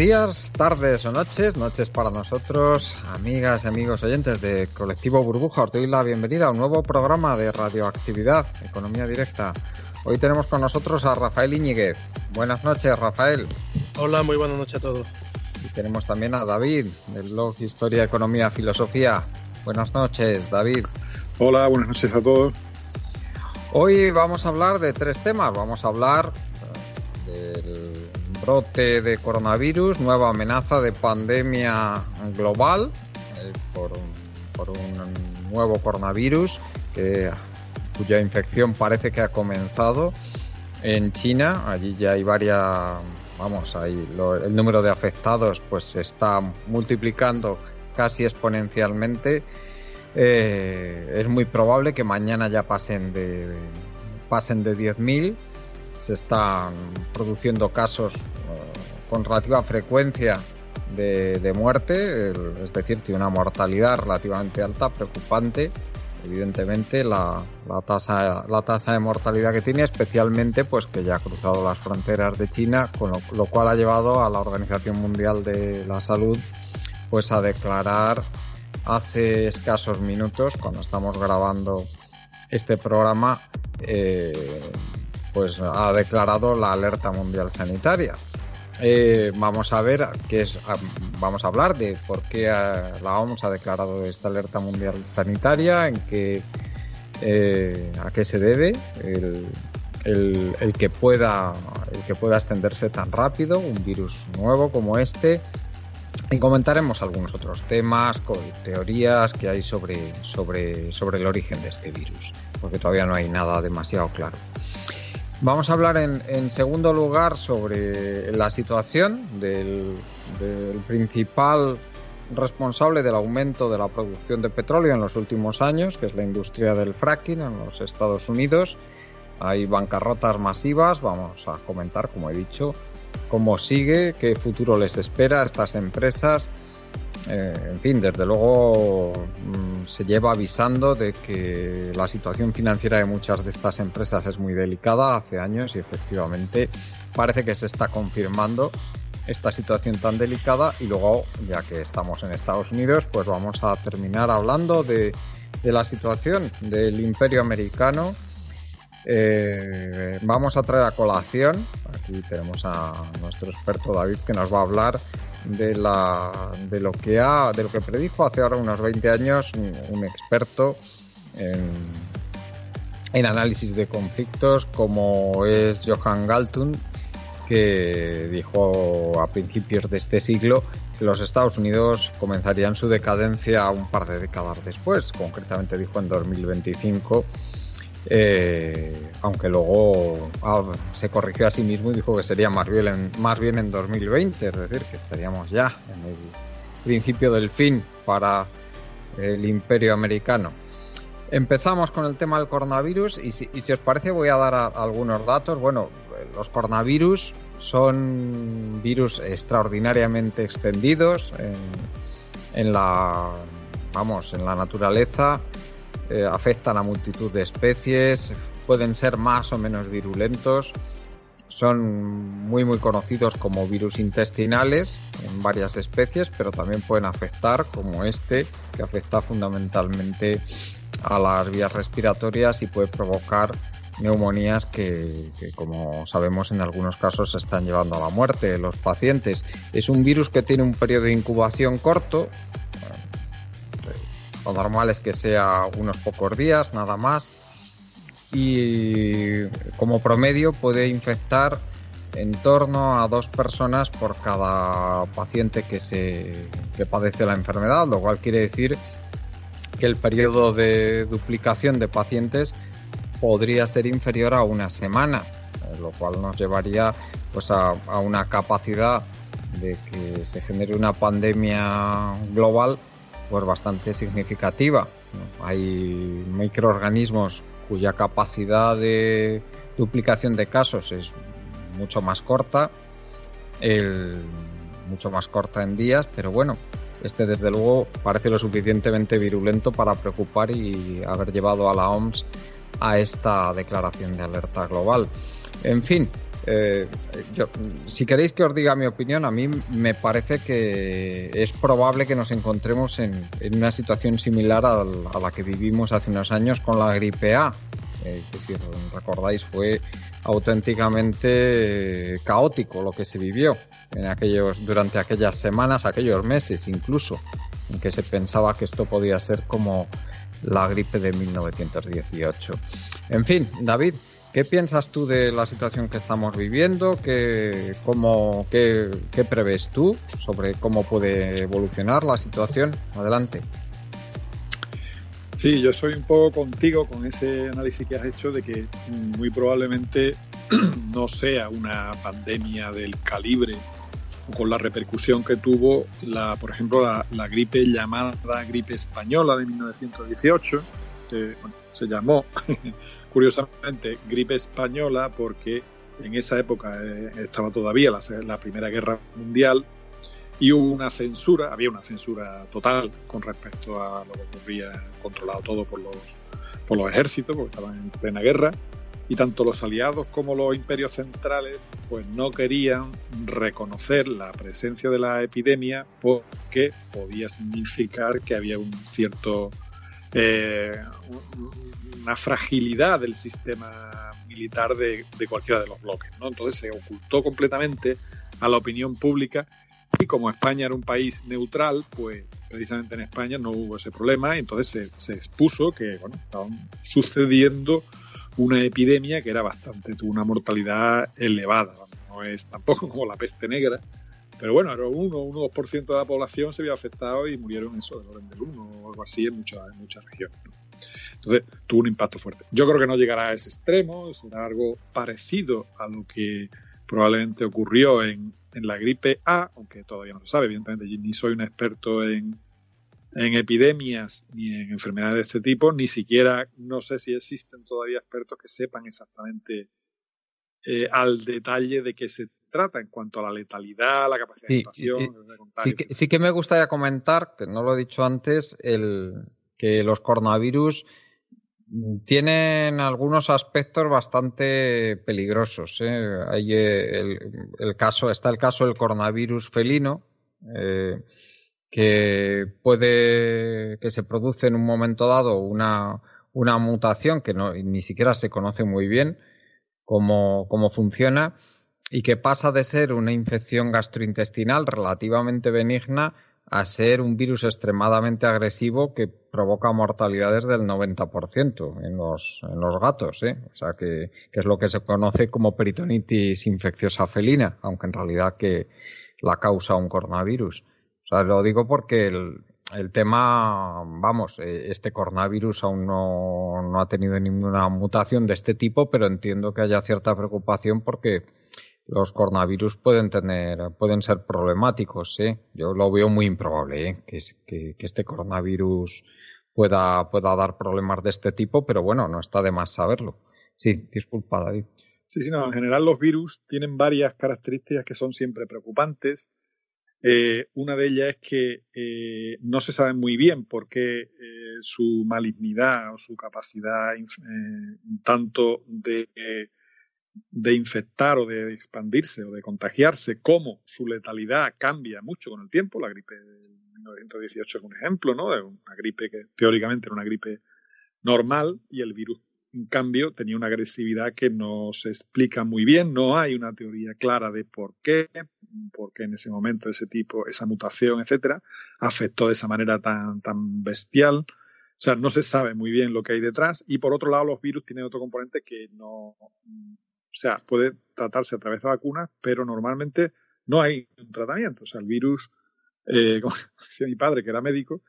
Días, tardes o noches, noches para nosotros, amigas y amigos oyentes de Colectivo Burbuja. Os doy la bienvenida a un nuevo programa de radioactividad, Economía Directa. Hoy tenemos con nosotros a Rafael Iñiguez. Buenas noches, Rafael. Hola, muy buenas noches a todos. Y tenemos también a David, del blog Historia, Economía, Filosofía. Buenas noches, David. Hola, buenas noches a todos. Hoy vamos a hablar de tres temas. Vamos a hablar brote de coronavirus, nueva amenaza de pandemia global eh, por, un nuevo coronavirus cuya infección parece que ha comenzado en China. Allí ya hay varias, vamos, ahí lo, el número de afectados pues se está multiplicando casi exponencialmente. Eh, es muy probable que mañana ya pasen de pasen de 10.000 se están produciendo casos uh, con relativa frecuencia de, de muerte, es decir, tiene una mortalidad relativamente alta, preocupante, evidentemente, la, la, tasa, la tasa de mortalidad que tiene, especialmente pues que ya ha cruzado las fronteras de China, con lo, lo cual ha llevado a la Organización Mundial de la Salud pues a declarar hace escasos minutos, cuando estamos grabando este programa, eh, pues ha declarado la alerta mundial sanitaria. Eh, vamos a ver qué es, vamos a hablar de por qué la OMS ha declarado esta alerta mundial sanitaria, en qué, eh, a qué se debe el, el, que pueda, el que pueda extenderse tan rápido, un virus nuevo como este. Y comentaremos algunos otros temas, teorías que hay sobre, sobre, sobre el origen de este virus, porque todavía no hay nada demasiado claro. Vamos a hablar en, en, segundo lugar sobre la situación del, del, principal responsable del aumento de la producción de petróleo en los últimos años, que es la industria del fracking en los Estados Unidos. Hay bancarrotas masivas, vamos a comentar, como he dicho, cómo sigue, qué futuro les espera a estas empresas. Eh, en fin, desde luego mmm, se lleva avisando de que la situación financiera de muchas de estas empresas es muy delicada hace años y efectivamente parece que se está confirmando esta situación tan delicada y luego, ya que estamos en Estados Unidos, pues vamos a terminar hablando de, de la situación del imperio americano. Eh, vamos a traer a colación, aquí tenemos a nuestro experto David que nos va a hablar de, la, de, lo que ha, de lo que predijo hace ahora unos 20 años un, un experto en, en, análisis de conflictos como es Johan Galtung, que dijo a principios de este siglo que los Estados Unidos comenzarían su decadencia un par de décadas después, concretamente dijo en 2025. Eh, aunque luego ah, se corrigió a sí mismo y dijo que sería más bien, en, más bien en 2020, es decir, que estaríamos ya en el principio del fin para el imperio americano. Empezamos con el tema del coronavirus y si, os parece voy a dar algunos datos. Bueno, los coronavirus son virus extraordinariamente extendidos en, en la vamos en la naturaleza eh, afectan a multitud de especies, pueden ser más o menos virulentos, son muy muy conocidos como virus intestinales en varias especies, pero también pueden afectar como este, que afecta fundamentalmente a las vías respiratorias y puede provocar neumonías que, que, como sabemos en algunos casos se están llevando a la muerte de los pacientes. Es un virus que tiene un periodo de incubación corto, normal es que sea unos pocos días, nada más. Y como promedio puede infectar en torno a dos personas por cada paciente que, se, que padece la enfermedad, lo cual quiere decir que el periodo de duplicación de pacientes podría ser inferior a una semana, lo cual nos llevaría pues a una capacidad de que se genere una pandemia global pues bastante significativa. Hay microorganismos cuya capacidad de duplicación de casos es mucho más corta, mucho más corta en días, pero bueno, este desde luego parece lo suficientemente virulento para preocupar y haber llevado a la OMS a esta declaración de alerta global. En fin, eh, si queréis que os diga mi opinión, a mí me parece que es probable que nos encontremos en, una situación similar a, la que vivimos hace unos años con la gripe A, eh, que si recordáis fue auténticamente caótico lo que se vivió en aquellos, durante aquellas semanas, aquellos meses incluso, en que se pensaba que esto podía ser como la gripe de 1918. En fin, David, ¿qué piensas tú de la situación que estamos viviendo? ¿Qué, cómo, qué, qué tú sobre cómo puede evolucionar la situación? Adelante. Sí, yo soy un poco contigo con ese análisis que has hecho de que muy probablemente no sea una pandemia del calibre o con la repercusión que tuvo, la, por ejemplo, la, gripe llamada gripe española de 1918, que se llamó curiosamente gripe española porque en esa época eh, estaba todavía la Primera Guerra Mundial y hubo una censura, había una censura total con respecto a lo que ocurría controlado todo por los, por los ejércitos, porque estaban en plena guerra, y tanto los aliados como los imperios centrales pues no querían reconocer la presencia de la epidemia porque podía significar que había un cierto eh, una fragilidad del sistema militar de, de, cualquiera de los bloques. ¿no? Entonces se ocultó completamente a la opinión pública y como España era un país neutral, pues precisamente en España no hubo ese problema y entonces se, expuso que bueno, estaba sucediendo una epidemia que era bastante, tuvo una mortalidad elevada. No es tampoco como la peste negra, pero bueno, era 1 o 1-2% de la población se vio afectado y murieron eso del orden del 1 o algo así en muchas, muchas regiones. Entonces tuvo un impacto fuerte. Yo creo que no llegará a ese extremo, será algo parecido a lo que probablemente ocurrió en, en la gripe A, aunque todavía no se sabe, evidentemente, ni soy un experto en, en epidemias ni en enfermedades de este tipo, ni siquiera no sé si existen todavía expertos que sepan exactamente eh, al detalle de qué se trata en cuanto a la letalidad, la capacidad de mutación. Sí, que, sí que me gustaría comentar, que no lo he dicho antes, el, que los coronavirus tienen algunos aspectos bastante peligrosos. ¿eh? Hay eh, el, caso, está el caso del coronavirus felino, eh, que puede que se produce en un momento dado una, una mutación que no, ni siquiera se conoce muy bien cómo, cómo funciona y que pasa de ser una infección gastrointestinal relativamente benigna a ser un virus extremadamente agresivo que provoca mortalidades del 90% en los, en los gatos, ¿eh? O sea, que, es lo que se conoce como peritonitis infecciosa felina, aunque en realidad que la causa un coronavirus. O sea, lo digo porque el, el tema, vamos, eh, este coronavirus aún no, no ha tenido ninguna mutación de este tipo, pero entiendo que haya cierta preocupación porque los coronavirus pueden tener, pueden ser problemáticos, ¿eh? Yo lo veo muy improbable, ¿eh? que, este coronavirus pueda, pueda dar problemas de este tipo, pero bueno, no está de más saberlo. Sí, disculpa, David. Sí, sí, no, en general los virus tienen varias características que son siempre preocupantes. Eh, una de ellas es que eh, no se sabe muy bien por qué eh, su malignidad o su capacidad tanto de de infectar o de expandirse o de contagiarse, cómo su letalidad cambia mucho con el tiempo. La gripe de 1918 es un ejemplo, ¿no? De una gripe que teóricamente era una gripe normal y el virus, en cambio, tenía una agresividad que no se explica muy bien. No hay una teoría clara de por qué, por qué en ese momento ese tipo, esa mutación, etcétera, afectó de esa manera tan, tan bestial. O sea, no se sabe muy bien lo que hay detrás. Y por otro lado, los virus tienen otro componente que no, O sea, puede tratarse a través de vacunas, pero normalmente no hay un tratamiento. O sea, el virus, eh, como decía mi padre, que era médico,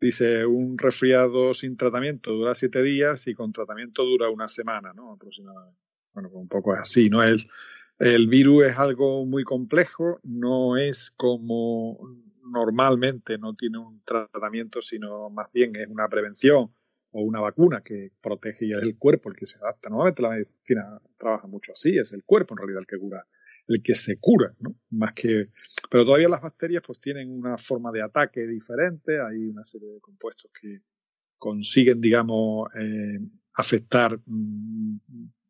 dice un resfriado sin tratamiento dura siete días y con tratamiento dura una semana, ¿no? Aproximadamente. Bueno, pues un poco así, ¿no? El, el virus es algo muy complejo, no es como normalmente no tiene un tratamiento, sino más bien es una prevención o una vacuna que protege y es el cuerpo el que se adapta. Normalmente la medicina trabaja mucho así, es el cuerpo en realidad el que cura, el que se cura, ¿no? Más que, pero todavía las bacterias pues tienen una forma de ataque diferente, hay una serie de compuestos que consiguen, digamos, eh, afectar mm,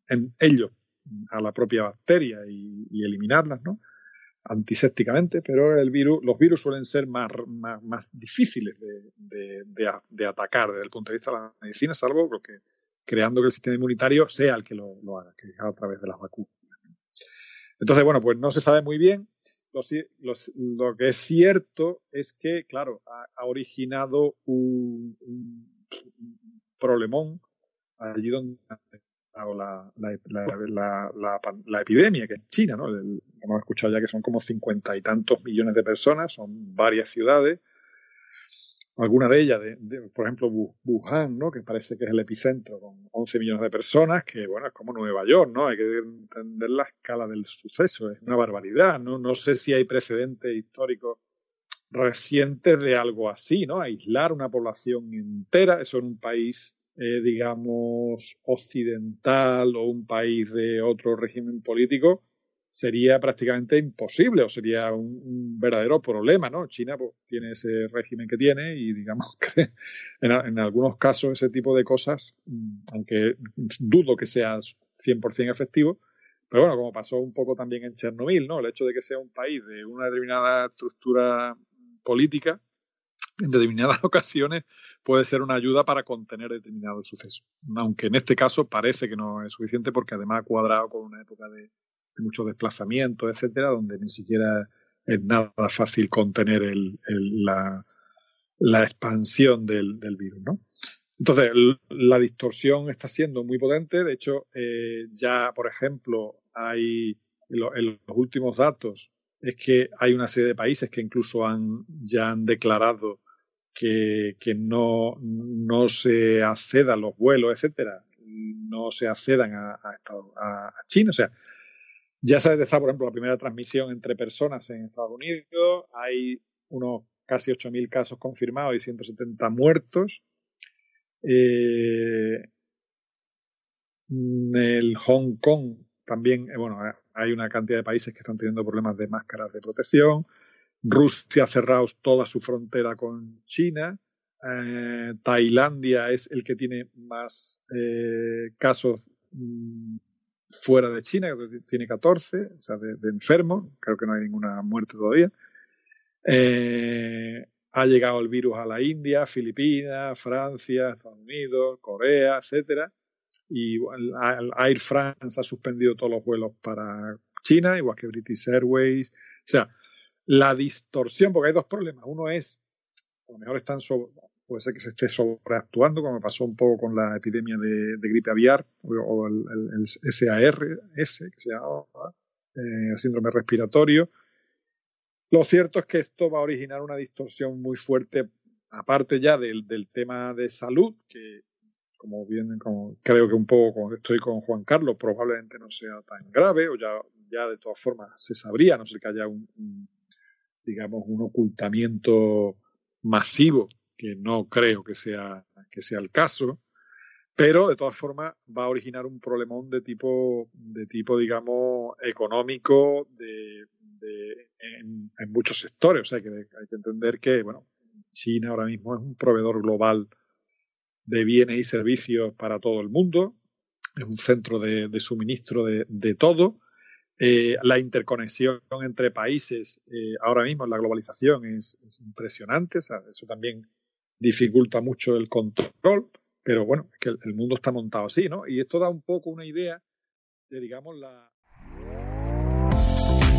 en ellos a la propia bacteria y, y eliminarlas, ¿no? Antisépticamente, pero el virus, los virus suelen ser más, más, difíciles de, de, atacar desde el punto de vista de la medicina, salvo que creando que el sistema inmunitario sea el que lo, haga, que a través de las vacunas. Entonces, bueno, pues no se sabe muy bien. Lo, que es cierto es que, claro, ha, originado un problemón allí donde la, la, la, epidemia, que es China, ¿no? hemos escuchado ya que son como cincuenta y tantos millones de personas, son varias ciudades, alguna de ellas, de, por ejemplo, Wuhan, ¿no? que parece que es el epicentro, con 11 millones de personas, que bueno, es como Nueva York, ¿no? Hay que entender la escala del suceso, es una barbaridad, ¿no? No sé si hay precedentes históricos recientes de algo así, ¿no? Aislar una población entera, eso en un país eh, digamos, occidental o un país de otro régimen político, sería prácticamente imposible o sería un, verdadero problema, ¿no? China pues, tiene ese régimen que tiene y digamos que en, algunos casos ese tipo de cosas, mm, aunque dudo que sea 100% efectivo, pero bueno, como pasó un poco también en Chernobyl, ¿no? El hecho de que sea un país de una determinada estructura política, en determinadas ocasiones puede ser una ayuda para contener determinado suceso. Aunque en este caso parece que no es suficiente porque además ha cuadrado con una época de, mucho desplazamiento, etcétera, donde ni siquiera es nada fácil contener el, la, la, expansión del, virus. Entonces, la distorsión está siendo muy potente. De hecho, eh, ya, por ejemplo, hay en, los últimos datos es que hay una serie de países que incluso han ya han declarado que, no, no se accedan los vuelos, etcétera, no se accedan a, a, China. O sea, ya se detectado, por ejemplo, la primera transmisión entre personas en Estados Unidos. Hay unos casi 8.000 casos confirmados y 170 muertos. Eh, en el Hong Kong también, eh, bueno, hay una cantidad de países que están teniendo problemas de máscaras de protección. Rusia ha cerrado toda su frontera con China. Eh, Tailandia es el que tiene más eh, casos mm, fuera de China, tiene 14, o sea, de, enfermos. Creo que no hay ninguna muerte todavía. Eh, ha llegado el virus a la India, Filipinas, Francia, Estados Unidos, Corea, etcétera. Y Air France ha suspendido todos los vuelos para China, igual que British Airways. O sea, la distorsión, porque hay dos problemas. Uno es, a lo mejor están puede ser que se esté sobreactuando, como pasó un poco con la epidemia de, gripe aviar o, el, el, SARS, que se llama eh, síndrome respiratorio. Lo cierto es que esto va a originar una distorsión muy fuerte, aparte ya del, del tema de salud, que como bien como creo que un poco estoy con Juan Carlos, probablemente no sea tan grave, o ya, ya de todas formas se sabría, no sé que haya un digamos, un ocultamiento masivo, que no creo que sea, que sea el caso, pero de todas formas va a originar un problemón de tipo, de tipo digamos, económico de, de en, muchos sectores. O sea, que hay que entender que, bueno, China ahora mismo es un proveedor global de bienes y servicios para todo el mundo, es un centro de, de suministro de, de todo, eh, la interconexión entre países eh, ahora mismo la globalización es, impresionante, o sea, eso también dificulta mucho el control, pero bueno, es que el, mundo está montado así, ¿no? Y esto da un poco una idea de, digamos, la...